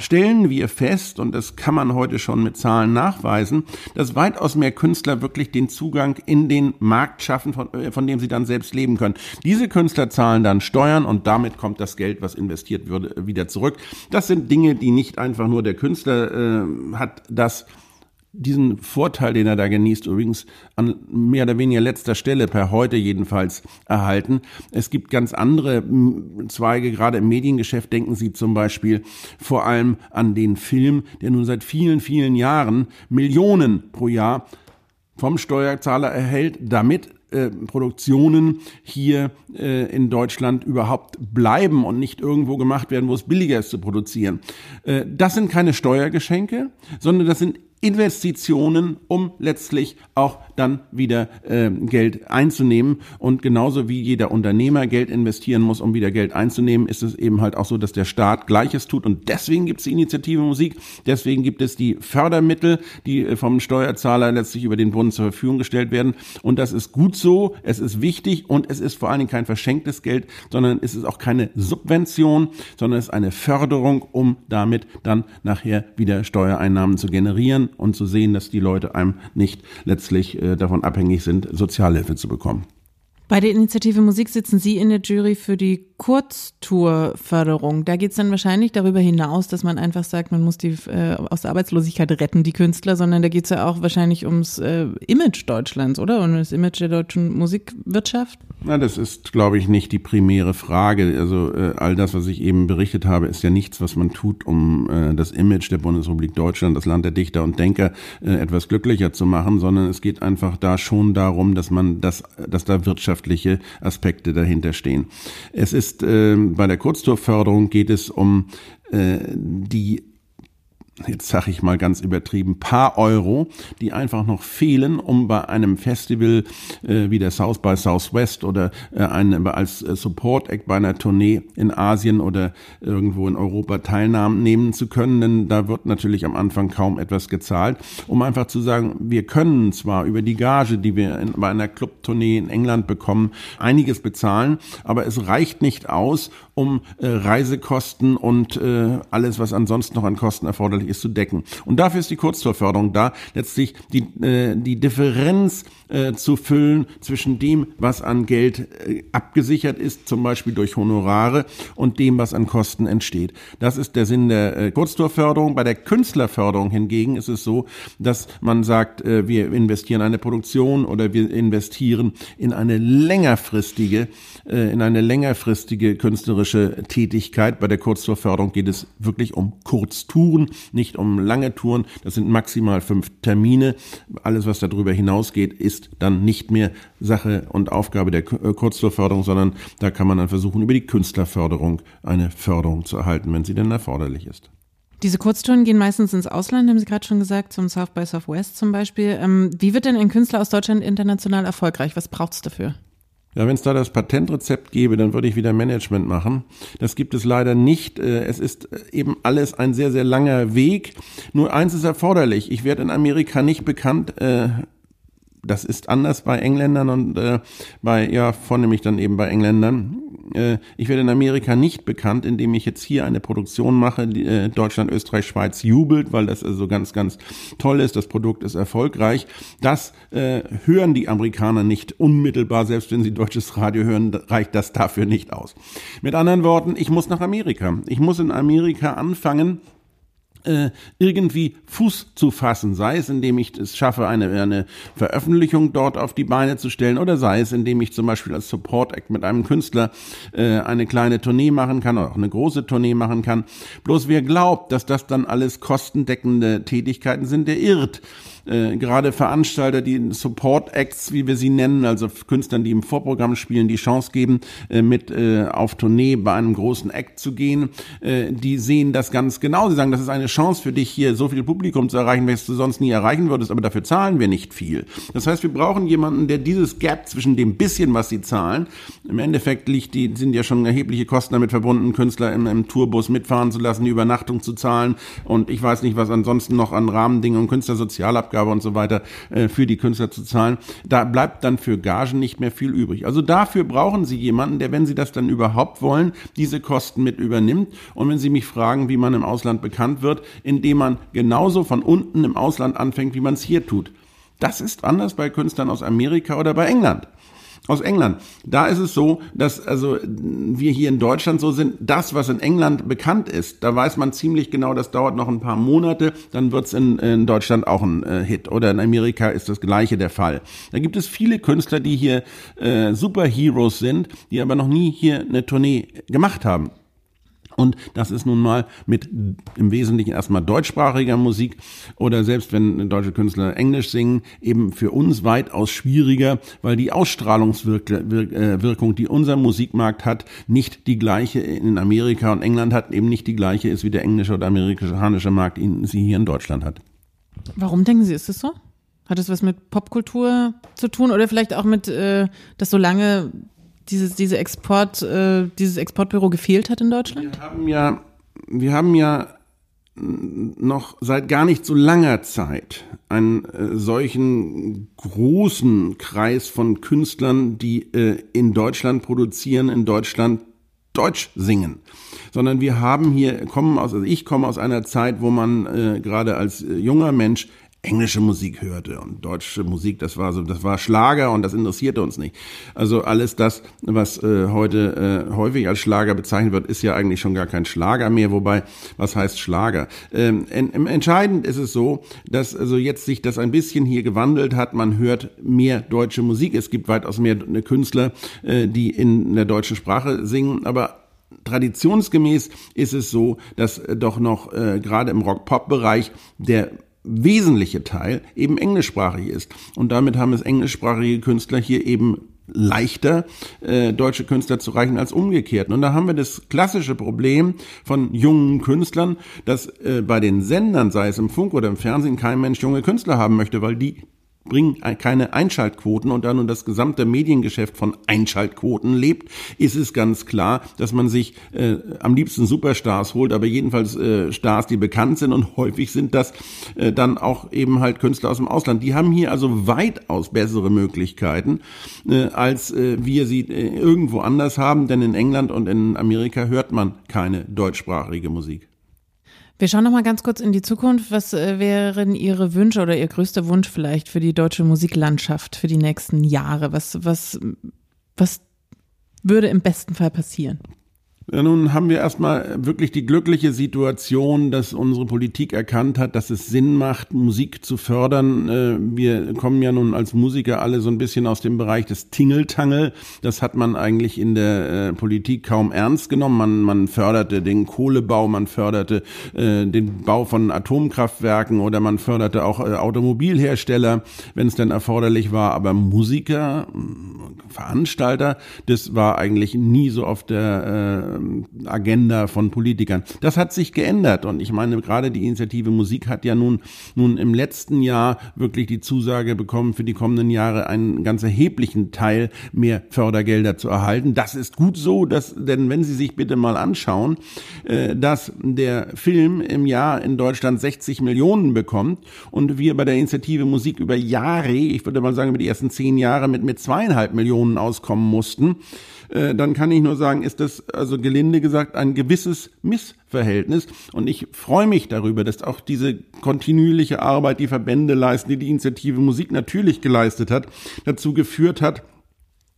stellen wir fest, und das kann man heute schon mit Zahlen nachweisen, dass weitaus mehr Künstler wirklich den Zugang in den Markt schaffen, von, äh, von dem sie dann selbst leben können. Diese Künstler zahlen dann Steuern und damit kommt das Geld, was investiert würde, wieder zurück. Das sind Dinge, die nicht einfach nur der Künstler äh, hat, das diesen Vorteil, den er da genießt, übrigens an mehr oder weniger letzter Stelle, per heute jedenfalls, erhalten. Es gibt ganz andere Zweige, gerade im Mediengeschäft denken Sie zum Beispiel vor allem an den Film, der nun seit vielen, vielen Jahren Millionen pro Jahr vom Steuerzahler erhält, damit äh, Produktionen hier äh, in Deutschland überhaupt bleiben und nicht irgendwo gemacht werden, wo es billiger ist zu produzieren. Äh, das sind keine Steuergeschenke, sondern das sind Investitionen, um letztlich auch dann wieder äh, Geld einzunehmen. Und genauso wie jeder Unternehmer Geld investieren muss, um wieder Geld einzunehmen, ist es eben halt auch so, dass der Staat Gleiches tut. Und deswegen gibt es die Initiative Musik, deswegen gibt es die Fördermittel, die äh, vom Steuerzahler letztlich über den Bund zur Verfügung gestellt werden. Und das ist gut so, es ist wichtig und es ist vor allen Dingen kein verschenktes Geld, sondern es ist auch keine Subvention, sondern es ist eine Förderung, um damit dann nachher wieder Steuereinnahmen zu generieren und zu sehen, dass die Leute einem nicht letztlich äh, davon abhängig sind, Sozialhilfe zu bekommen. Bei der Initiative Musik sitzen Sie in der Jury für die Kurztourförderung. Da geht es dann wahrscheinlich darüber hinaus, dass man einfach sagt, man muss die äh, aus der Arbeitslosigkeit retten, die Künstler, sondern da geht es ja auch wahrscheinlich ums äh, Image Deutschlands, oder? Und das Image der deutschen Musikwirtschaft? Na, das ist, glaube ich, nicht die primäre Frage. Also äh, all das, was ich eben berichtet habe, ist ja nichts, was man tut, um äh, das Image der Bundesrepublik Deutschland, das Land der Dichter und Denker, äh, etwas glücklicher zu machen, sondern es geht einfach da schon darum, dass man das, dass da Wirtschaft wirtschaftliche Aspekte dahinter stehen. Es ist äh, bei der Kurztourförderung geht es um äh, die jetzt sage ich mal ganz übertrieben, paar Euro, die einfach noch fehlen, um bei einem Festival äh, wie der South by Southwest oder äh, ein, als äh, Support Act bei einer Tournee in Asien oder irgendwo in Europa Teilnahmen nehmen zu können, denn da wird natürlich am Anfang kaum etwas gezahlt, um einfach zu sagen, wir können zwar über die Gage, die wir in, bei einer Clubtournee in England bekommen, einiges bezahlen, aber es reicht nicht aus, um äh, Reisekosten und äh, alles, was ansonsten noch an Kosten erforderlich ist, zu decken. Und dafür ist die Kurztorförderung da, letztlich die, äh, die Differenz äh, zu füllen zwischen dem, was an Geld äh, abgesichert ist, zum Beispiel durch Honorare, und dem, was an Kosten entsteht. Das ist der Sinn der äh, Kurztorförderung. Bei der Künstlerförderung hingegen ist es so, dass man sagt, äh, wir investieren in eine Produktion oder wir investieren in eine längerfristige, äh, in eine längerfristige künstlerische Tätigkeit. Bei der Kurztourförderung geht es wirklich um Kurztouren, nicht um lange Touren. Das sind maximal fünf Termine. Alles, was darüber hinausgeht, ist dann nicht mehr Sache und Aufgabe der äh, Kurztourförderung, sondern da kann man dann versuchen, über die Künstlerförderung eine Förderung zu erhalten, wenn sie denn erforderlich ist. Diese Kurztouren gehen meistens ins Ausland, haben Sie gerade schon gesagt, zum South by Southwest zum Beispiel. Ähm, wie wird denn ein Künstler aus Deutschland international erfolgreich? Was braucht es dafür? Ja, wenn es da das Patentrezept gäbe, dann würde ich wieder Management machen. Das gibt es leider nicht. Äh, es ist äh, eben alles ein sehr, sehr langer Weg. Nur eins ist erforderlich. Ich werde in Amerika nicht bekannt äh, das ist anders bei Engländern und äh, bei, ja, vornehmlich dann eben bei Engländern. Äh, ich werde in Amerika nicht bekannt, indem ich jetzt hier eine Produktion mache, die, äh, Deutschland, Österreich, Schweiz jubelt, weil das also ganz, ganz toll ist, das Produkt ist erfolgreich. Das äh, hören die Amerikaner nicht unmittelbar, selbst wenn sie deutsches Radio hören, reicht das dafür nicht aus. Mit anderen Worten, ich muss nach Amerika. Ich muss in Amerika anfangen, irgendwie Fuß zu fassen, sei es indem ich es schaffe, eine, eine Veröffentlichung dort auf die Beine zu stellen oder sei es indem ich zum Beispiel als Support Act mit einem Künstler äh, eine kleine Tournee machen kann oder auch eine große Tournee machen kann. Bloß wer glaubt, dass das dann alles kostendeckende Tätigkeiten sind, der irrt äh, gerade Veranstalter, die Support Acts, wie wir sie nennen, also Künstlern, die im Vorprogramm spielen, die Chance geben, äh, mit äh, auf Tournee bei einem großen Act zu gehen, äh, die sehen das ganz genau. Sie sagen, das ist eine Chance für dich hier, so viel Publikum zu erreichen, welches du sonst nie erreichen würdest, aber dafür zahlen wir nicht viel. Das heißt, wir brauchen jemanden, der dieses Gap zwischen dem bisschen, was sie zahlen, im Endeffekt liegt die, sind ja schon erhebliche Kosten damit verbunden, Künstler im, im Tourbus mitfahren zu lassen, die Übernachtung zu zahlen und ich weiß nicht, was ansonsten noch an Rahmendingen und Künstlersozialabgaben Abgabe und so weiter äh, für die Künstler zu zahlen. Da bleibt dann für Gagen nicht mehr viel übrig. Also dafür brauchen Sie jemanden, der, wenn Sie das dann überhaupt wollen, diese Kosten mit übernimmt. Und wenn Sie mich fragen, wie man im Ausland bekannt wird, indem man genauso von unten im Ausland anfängt, wie man es hier tut. Das ist anders bei Künstlern aus Amerika oder bei England aus England. Da ist es so, dass also wir hier in Deutschland so sind, das, was in England bekannt ist, da weiß man ziemlich genau, das dauert noch ein paar Monate, dann wird's in, in Deutschland auch ein äh, Hit. Oder in Amerika ist das gleiche der Fall. Da gibt es viele Künstler, die hier äh, Superheroes sind, die aber noch nie hier eine Tournee gemacht haben. Und das ist nun mal mit im Wesentlichen erstmal deutschsprachiger Musik oder selbst wenn deutsche Künstler Englisch singen, eben für uns weitaus schwieriger, weil die Ausstrahlungswirkung, äh, die unser Musikmarkt hat, nicht die gleiche in Amerika und England hat, eben nicht die gleiche ist, wie der englische oder amerikanische Markt ihn sie hier in Deutschland hat. Warum denken Sie, ist es so? Hat es was mit Popkultur zu tun oder vielleicht auch mit, äh, dass so lange dieses, diese Export, äh, dieses Exportbüro gefehlt hat in Deutschland? Wir haben ja, wir haben ja noch seit gar nicht so langer Zeit einen äh, solchen großen Kreis von Künstlern, die äh, in Deutschland produzieren, in Deutschland Deutsch singen, sondern wir haben hier kommen aus, also ich komme aus einer Zeit, wo man äh, gerade als äh, junger Mensch englische Musik hörte und deutsche Musik, das war so, das war Schlager und das interessierte uns nicht. Also alles das, was äh, heute äh, häufig als Schlager bezeichnet wird, ist ja eigentlich schon gar kein Schlager mehr. Wobei, was heißt Schlager? Ähm, en, entscheidend ist es so, dass also jetzt sich das ein bisschen hier gewandelt hat. Man hört mehr deutsche Musik. Es gibt weitaus mehr Künstler, äh, die in der deutschen Sprache singen, aber traditionsgemäß ist es so, dass doch noch äh, gerade im Rock-Pop-Bereich der wesentliche Teil eben englischsprachig ist. Und damit haben es englischsprachige Künstler hier eben leichter, äh, deutsche Künstler zu reichen als umgekehrt. Und da haben wir das klassische Problem von jungen Künstlern, dass äh, bei den Sendern, sei es im Funk oder im Fernsehen, kein Mensch junge Künstler haben möchte, weil die bringen keine Einschaltquoten und da nun das gesamte Mediengeschäft von Einschaltquoten lebt, ist es ganz klar, dass man sich äh, am liebsten Superstars holt, aber jedenfalls äh, Stars, die bekannt sind und häufig sind das äh, dann auch eben halt Künstler aus dem Ausland. Die haben hier also weitaus bessere Möglichkeiten, äh, als äh, wir sie äh, irgendwo anders haben, denn in England und in Amerika hört man keine deutschsprachige Musik. Wir schauen noch mal ganz kurz in die Zukunft. Was äh, wären Ihre Wünsche oder Ihr größter Wunsch vielleicht für die deutsche Musiklandschaft für die nächsten Jahre? Was, was, was würde im besten Fall passieren? Ja, nun haben wir erstmal wirklich die glückliche Situation, dass unsere Politik erkannt hat, dass es Sinn macht, Musik zu fördern. Äh, wir kommen ja nun als Musiker alle so ein bisschen aus dem Bereich des Tingeltangel. Das hat man eigentlich in der äh, Politik kaum ernst genommen. Man, man förderte den Kohlebau, man förderte äh, den Bau von Atomkraftwerken oder man förderte auch Automobilhersteller, wenn es denn erforderlich war. Aber Musiker, Veranstalter, das war eigentlich nie so auf der ähm, Agenda von Politikern. Das hat sich geändert und ich meine, gerade die Initiative Musik hat ja nun, nun im letzten Jahr wirklich die Zusage bekommen, für die kommenden Jahre einen ganz erheblichen Teil mehr Fördergelder zu erhalten. Das ist gut so, dass, denn wenn Sie sich bitte mal anschauen, äh, dass der Film im Jahr in Deutschland 60 Millionen bekommt und wir bei der Initiative Musik über Jahre, ich würde mal sagen über die ersten zehn Jahre mit, mit zweieinhalb Millionen auskommen mussten, äh, dann kann ich nur sagen, ist das also gelinde gesagt ein gewisses Missverhältnis. Und ich freue mich darüber, dass auch diese kontinuierliche Arbeit, die Verbände leisten, die die Initiative Musik natürlich geleistet hat, dazu geführt hat,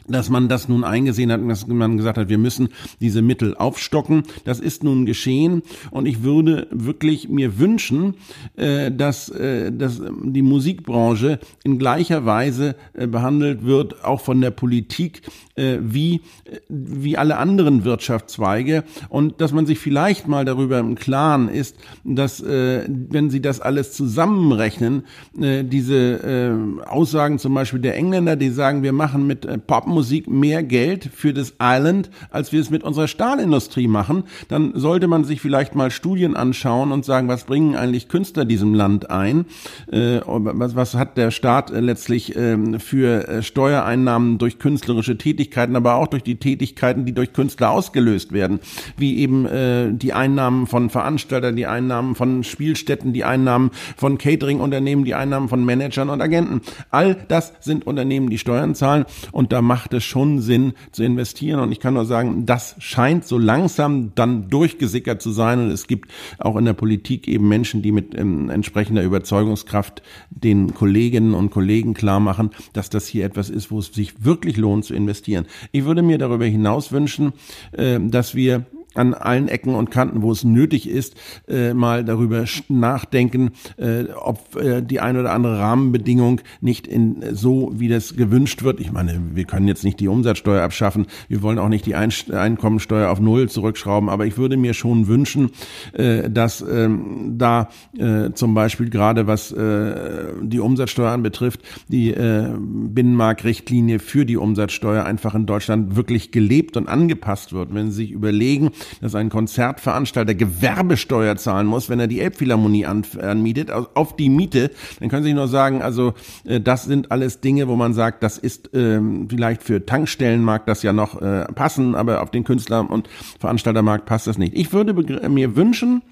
dass man das nun eingesehen hat und dass man gesagt hat, wir müssen diese Mittel aufstocken. Das ist nun geschehen und ich würde wirklich mir wünschen, äh, dass, äh, dass die Musikbranche in gleicher Weise äh, behandelt wird, auch von der Politik, wie, wie alle anderen Wirtschaftszweige und dass man sich vielleicht mal darüber im Klaren ist, dass, wenn Sie das alles zusammenrechnen, diese Aussagen zum Beispiel der Engländer, die sagen, wir machen mit Pop Popmusik mehr Geld für das Island, als wir es mit unserer Stahlindustrie machen, dann sollte man sich vielleicht mal Studien anschauen und sagen, was bringen eigentlich Künstler diesem Land ein? Äh, was, was hat der Staat äh, letztlich ähm, für äh, Steuereinnahmen durch künstlerische Tätigkeiten, aber auch durch die Tätigkeiten, die durch Künstler ausgelöst werden, wie eben äh, die Einnahmen von Veranstaltern, die Einnahmen von Spielstätten, die Einnahmen von Catering-Unternehmen, die Einnahmen von Managern und Agenten. All das sind Unternehmen, die Steuern zahlen und da macht macht es schon Sinn zu investieren. Und ich kann nur sagen, das scheint so langsam dann durchgesickert zu sein. Und es gibt auch in der Politik eben Menschen, die mit ähm, entsprechender Überzeugungskraft den Kolleginnen und Kollegen klar machen, dass das hier etwas ist, wo es sich wirklich lohnt zu investieren. Ich würde mir darüber hinaus wünschen, äh, dass wir an allen Ecken und Kanten, wo es nötig ist, äh, mal darüber nachdenken, äh, ob äh, die ein oder andere Rahmenbedingung nicht in so, wie das gewünscht wird. Ich meine, wir können jetzt nicht die Umsatzsteuer abschaffen, wir wollen auch nicht die ein Einkommensteuer auf Null zurückschrauben, aber ich würde mir schon wünschen, äh, dass ähm, da äh, zum Beispiel gerade was äh, die Umsatzsteuer anbetrifft, die Binnenmarktrichtlinie für die Umsatzsteuer einfach in Deutschland wirklich gelebt und angepasst wird. Wenn Sie sich überlegen, dass ein Konzertveranstalter Gewerbesteuer zahlen muss, wenn er die Elbphilharmonie anmietet, auf die Miete, dann können Sie nur sagen, also äh, das sind alles Dinge, wo man sagt, das ist ähm, vielleicht für Tankstellen mag das ja noch äh, passen, aber auf den Künstler- und Veranstaltermarkt passt das nicht. Ich würde mir wünschen,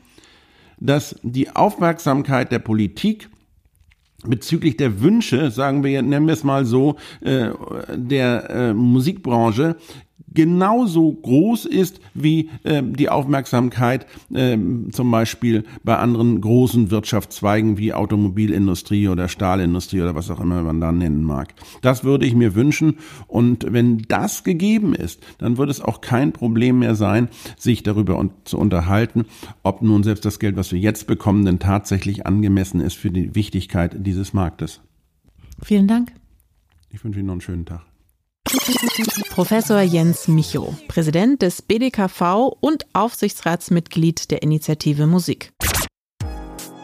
dass die Aufmerksamkeit der Politik bezüglich der Wünsche, sagen wir, nennen wir es mal so, äh, der äh, Musikbranche genauso groß ist wie äh, die Aufmerksamkeit äh, zum Beispiel bei anderen großen Wirtschaftszweigen wie Automobilindustrie oder Stahlindustrie oder was auch immer man da nennen mag. Das würde ich mir wünschen und wenn das gegeben ist, dann wird es auch kein Problem mehr sein, sich darüber un zu unterhalten, ob nun selbst das Geld, was wir jetzt bekommen, denn tatsächlich angemessen ist für die Wichtigkeit dieses Marktes. Vielen Dank. Ich wünsche Ihnen noch einen schönen Tag. Professor Jens Micho, Präsident des BDKV und Aufsichtsratsmitglied der Initiative Musik.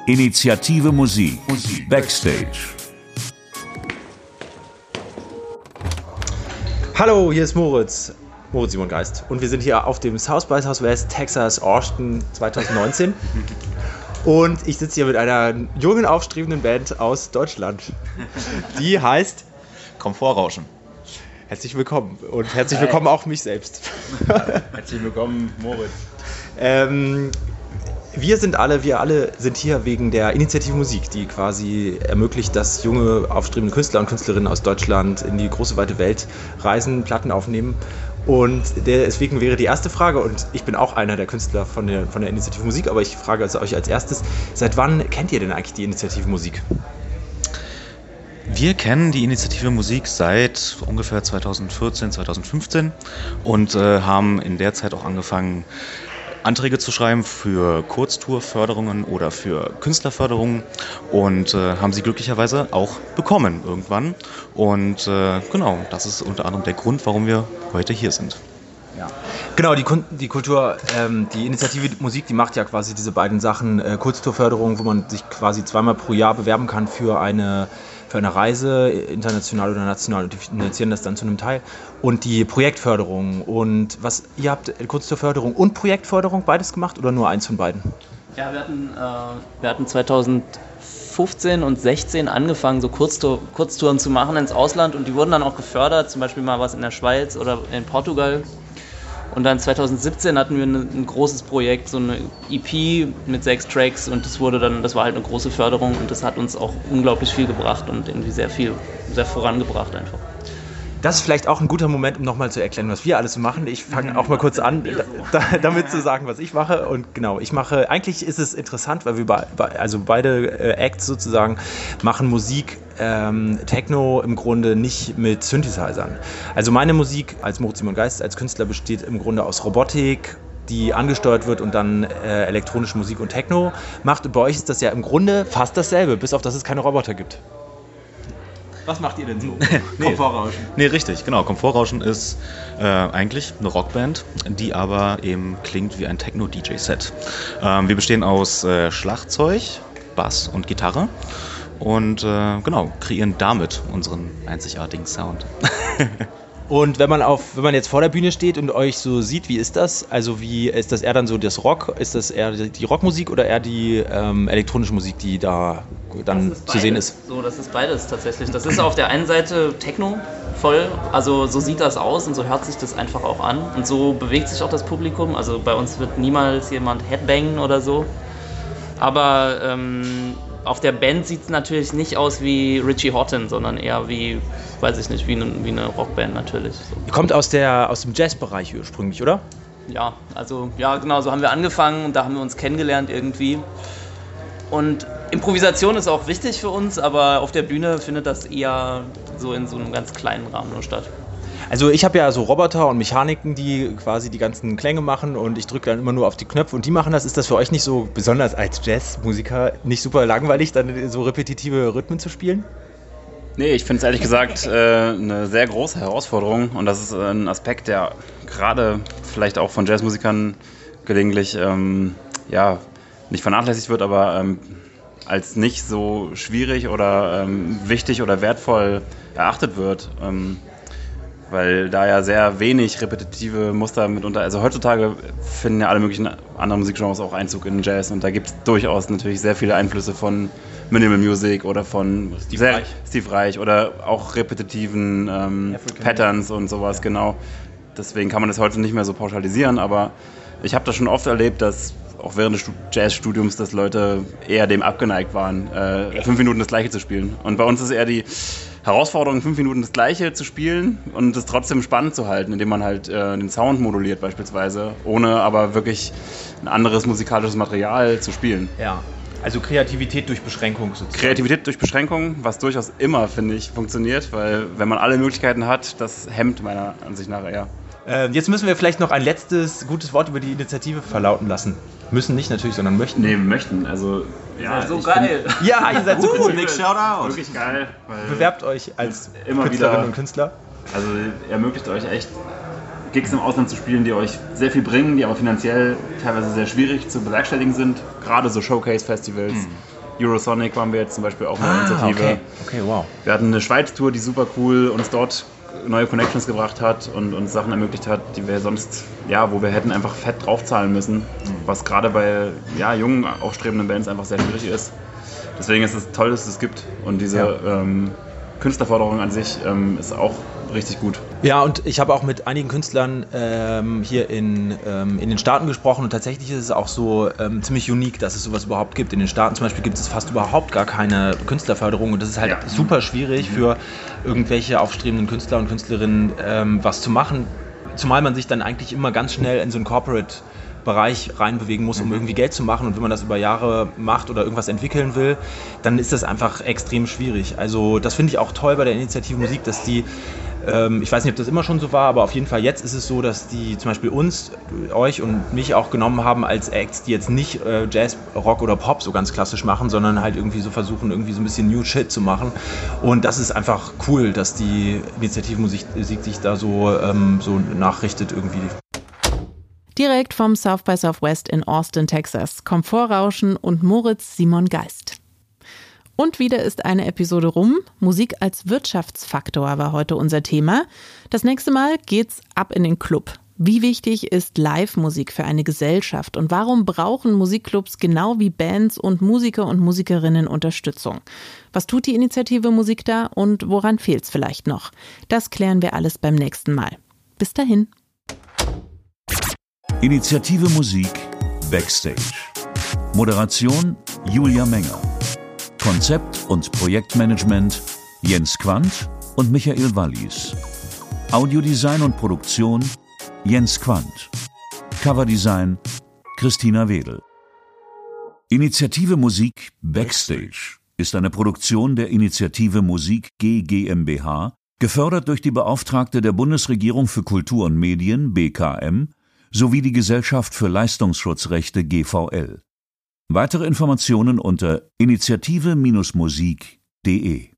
Initiative Musik. Backstage. Hallo, hier ist Moritz. Moritz Simon Geist. Und wir sind hier auf dem South by Southwest Texas Austin 2019. Und ich sitze hier mit einer jungen, aufstrebenden Band aus Deutschland. Die heißt Komfortrauschen. Herzlich willkommen. Und herzlich willkommen auch mich selbst. [LAUGHS] Herzlich willkommen, Moritz. Ähm, wir sind alle, wir alle sind hier wegen der Initiative Musik, die quasi ermöglicht, dass junge, aufstrebende Künstler und Künstlerinnen aus Deutschland in die große weite Welt reisen, Platten aufnehmen. Und deswegen wäre die erste Frage, und ich bin auch einer der Künstler von der, von der Initiative Musik, aber ich frage also euch als erstes, seit wann kennt ihr denn eigentlich die Initiative Musik? Wir kennen die Initiative Musik seit ungefähr 2014, 2015 und äh, haben in der Zeit auch angefangen, Anträge zu schreiben für Kurztourförderungen oder für Künstlerförderungen und äh, haben sie glücklicherweise auch bekommen irgendwann. Und äh, genau, das ist unter anderem der Grund, warum wir heute hier sind. Ja. Genau, die, die Kultur, ähm, die Initiative Musik, die macht ja quasi diese beiden Sachen, äh, Kurztourförderung, wo man sich quasi zweimal pro Jahr bewerben kann für eine für eine Reise, international oder national, und die finanzieren das dann zu einem Teil. Und die Projektförderung. Und was, ihr habt kurz zur Förderung und Projektförderung beides gemacht oder nur eins von beiden? Ja, wir hatten, äh, wir hatten 2015 und 16 angefangen, so Kurztour, Kurztouren zu machen ins Ausland und die wurden dann auch gefördert, zum Beispiel mal was in der Schweiz oder in Portugal. Und dann 2017 hatten wir ein, ein, großes Projekt, so eine EP mit sechs Tracks und das wurde dann, das war halt eine große Förderung und das hat uns auch unglaublich viel gebracht und irgendwie sehr viel, sehr vorangebracht einfach. Das ist vielleicht auch ein guter Moment, um nochmal zu erklären, was wir alles so machen. Ich fange auch mal kurz an, [LAUGHS] da, damit zu sagen, was ich mache. Und genau, ich mache, eigentlich ist es interessant, weil wir be, also beide äh, Acts sozusagen machen Musik, ähm, Techno im Grunde nicht mit Synthesizern. Also meine Musik als Moritz Simon Geist, als Künstler besteht im Grunde aus Robotik, die angesteuert wird und dann äh, elektronische Musik und Techno macht. Und bei euch ist das ja im Grunde fast dasselbe, bis auf dass es keine Roboter gibt. Was macht ihr denn so? [LAUGHS] nee, Komfortrauschen. Nee, richtig, genau. Komfortrauschen ist äh, eigentlich eine Rockband, die aber eben klingt wie ein Techno-DJ-Set. Ähm, wir bestehen aus äh, Schlagzeug, Bass und Gitarre und äh, genau, kreieren damit unseren einzigartigen Sound. [LAUGHS] Und wenn man auf, wenn man jetzt vor der Bühne steht und euch so sieht, wie ist das? Also wie ist das eher dann so das Rock? Ist das eher die Rockmusik oder eher die ähm, elektronische Musik, die da dann zu sehen ist? So, das ist beides tatsächlich. Das ist auf der einen Seite Techno voll, also so sieht das aus und so hört sich das einfach auch an und so bewegt sich auch das Publikum. Also bei uns wird niemals jemand Headbangen oder so. Aber ähm, auf der Band sieht es natürlich nicht aus wie Richie Houghton, sondern eher wie, weiß ich nicht, wie eine, wie eine Rockband natürlich. So. Ihr kommt aus, der, aus dem Jazzbereich ursprünglich, oder? Ja, also ja, genau, so haben wir angefangen und da haben wir uns kennengelernt irgendwie. Und Improvisation ist auch wichtig für uns, aber auf der Bühne findet das eher so in so einem ganz kleinen Rahmen nur statt. Also ich habe ja so Roboter und Mechaniken, die quasi die ganzen Klänge machen und ich drücke dann immer nur auf die Knöpfe und die machen das. Ist das für euch nicht so, besonders als Jazzmusiker, nicht super langweilig, dann so repetitive Rhythmen zu spielen? Nee, ich finde es ehrlich gesagt äh, eine sehr große Herausforderung und das ist ein Aspekt, der gerade vielleicht auch von Jazzmusikern gelegentlich ähm, ja, nicht vernachlässigt wird, aber ähm, als nicht so schwierig oder ähm, wichtig oder wertvoll erachtet wird. Ähm, weil da ja sehr wenig repetitive Muster mitunter, also heutzutage finden ja alle möglichen anderen Musikgenres auch Einzug in Jazz und da gibt es durchaus natürlich sehr viele Einflüsse von Minimal Music oder von Steve, sehr, Reich. Steve Reich oder auch repetitiven ähm, Patterns und sowas, genau. Deswegen kann man das heute nicht mehr so pauschalisieren, aber ich habe das schon oft erlebt, dass auch während des Jazzstudiums, dass Leute eher dem abgeneigt waren, äh, fünf Minuten das Gleiche zu spielen. Und bei uns ist eher die Herausforderung, fünf Minuten das Gleiche zu spielen und es trotzdem spannend zu halten, indem man halt äh, den Sound moduliert beispielsweise, ohne aber wirklich ein anderes musikalisches Material zu spielen. Ja. Also Kreativität durch Beschränkung sozusagen. Kreativität durch Beschränkung, was durchaus immer, finde ich, funktioniert, weil wenn man alle Möglichkeiten hat, das hemmt meiner Ansicht nach eher. Äh, jetzt müssen wir vielleicht noch ein letztes gutes Wort über die Initiative verlauten lassen. Müssen nicht natürlich, sondern möchten. Nee, möchten. Also, ja, so geil. Bin, [LAUGHS] ja, ihr seid so cool. Big Shoutout. Wirklich geil. Bewerbt euch als immer Künstlerinnen wieder, und Künstler. Also ermöglicht euch echt Gigs im Ausland zu spielen, die euch sehr viel bringen, die aber finanziell teilweise sehr schwierig zu bewerkstelligen sind. Gerade so Showcase-Festivals. Mhm. Eurosonic waren wir jetzt zum Beispiel auch eine ah, Initiative. Okay. okay, wow. Wir hatten eine Schweiz-Tour, die super cool uns dort neue Connections gebracht hat und uns Sachen ermöglicht hat, die wir sonst, ja, wo wir hätten einfach fett draufzahlen müssen, was gerade bei ja, jungen, aufstrebenden Bands einfach sehr schwierig ist. Deswegen ist es toll, dass es es gibt und diese ja. ähm, Künstlerforderung an sich ähm, ist auch richtig gut. Ja, und ich habe auch mit einigen Künstlern ähm, hier in, ähm, in den Staaten gesprochen und tatsächlich ist es auch so ähm, ziemlich unique, dass es sowas überhaupt gibt. In den Staaten zum Beispiel gibt es fast überhaupt gar keine Künstlerförderung und das ist halt ja. super schwierig für irgendwelche aufstrebenden Künstler und Künstlerinnen ähm, was zu machen. Zumal man sich dann eigentlich immer ganz schnell in so ein Corporate Bereich reinbewegen muss, um mhm. irgendwie Geld zu machen. Und wenn man das über Jahre macht oder irgendwas entwickeln will, dann ist das einfach extrem schwierig. Also das finde ich auch toll bei der Initiative Musik, dass die ähm, ich weiß nicht, ob das immer schon so war, aber auf jeden Fall jetzt ist es so, dass die zum Beispiel uns, euch und mich auch genommen haben als Acts, die jetzt nicht äh, Jazz, Rock oder Pop so ganz klassisch machen, sondern halt irgendwie so versuchen, irgendwie so ein bisschen New Shit zu machen. Und das ist einfach cool, dass die Initiative Musik sich da so, ähm, so nachrichtet irgendwie. Direkt vom South by Southwest in Austin, Texas. Komfortrauschen und Moritz Simon Geist. Und wieder ist eine Episode rum. Musik als Wirtschaftsfaktor war heute unser Thema. Das nächste Mal geht's ab in den Club. Wie wichtig ist Live-Musik für eine Gesellschaft und warum brauchen Musikclubs genau wie Bands und Musiker und Musikerinnen Unterstützung? Was tut die Initiative Musik da und woran fehlt's vielleicht noch? Das klären wir alles beim nächsten Mal. Bis dahin. Initiative Musik Backstage. Moderation Julia Menger. Konzept und Projektmanagement Jens Quandt und Michael Wallis. Audiodesign und Produktion Jens Quandt. Coverdesign Christina Wedel. Initiative Musik Backstage ist eine Produktion der Initiative Musik GmbH, gefördert durch die Beauftragte der Bundesregierung für Kultur und Medien BKM sowie die Gesellschaft für Leistungsschutzrechte GVL. Weitere Informationen unter initiative-musik.de